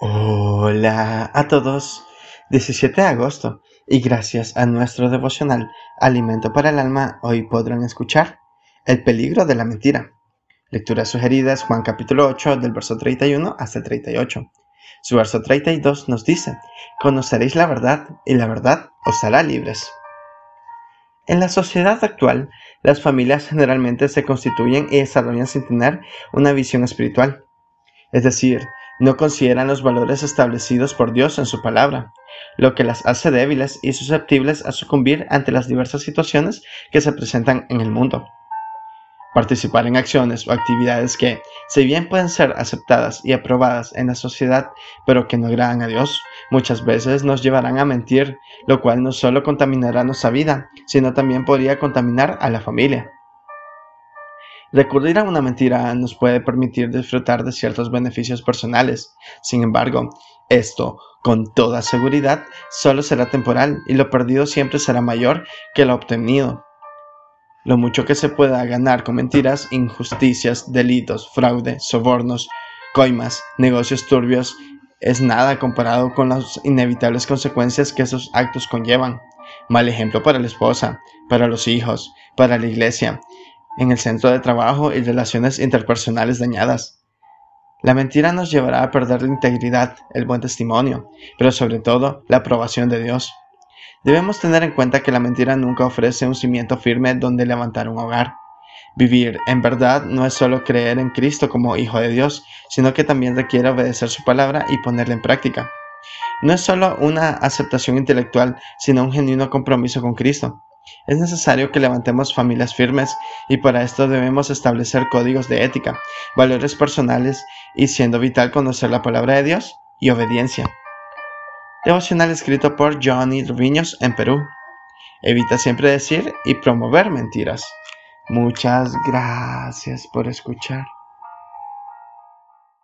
Hola a todos. 17 de agosto y gracias a nuestro devocional Alimento para el Alma, hoy podrán escuchar El peligro de la mentira. Lecturas sugeridas Juan capítulo 8 del verso 31 hasta el 38. Su verso 32 nos dice, Conoceréis la verdad y la verdad os hará libres. En la sociedad actual, las familias generalmente se constituyen y desarrollan sin tener una visión espiritual. Es decir, no consideran los valores establecidos por Dios en su palabra, lo que las hace débiles y susceptibles a sucumbir ante las diversas situaciones que se presentan en el mundo. Participar en acciones o actividades que, si bien pueden ser aceptadas y aprobadas en la sociedad, pero que no agradan a Dios, muchas veces nos llevarán a mentir, lo cual no solo contaminará nuestra vida, sino también podría contaminar a la familia. Recurrir a una mentira nos puede permitir disfrutar de ciertos beneficios personales. Sin embargo, esto, con toda seguridad, solo será temporal y lo perdido siempre será mayor que lo obtenido. Lo mucho que se pueda ganar con mentiras, injusticias, delitos, fraude, sobornos, coimas, negocios turbios, es nada comparado con las inevitables consecuencias que esos actos conllevan. Mal ejemplo para la esposa, para los hijos, para la iglesia en el centro de trabajo y relaciones interpersonales dañadas. La mentira nos llevará a perder la integridad, el buen testimonio, pero sobre todo la aprobación de Dios. Debemos tener en cuenta que la mentira nunca ofrece un cimiento firme donde levantar un hogar. Vivir en verdad no es solo creer en Cristo como Hijo de Dios, sino que también requiere obedecer su palabra y ponerla en práctica. No es solo una aceptación intelectual, sino un genuino compromiso con Cristo. Es necesario que levantemos familias firmes y para esto debemos establecer códigos de ética, valores personales y siendo vital conocer la palabra de Dios y obediencia. Devocional escrito por Johnny Rubiños en Perú. Evita siempre decir y promover mentiras. Muchas gracias por escuchar.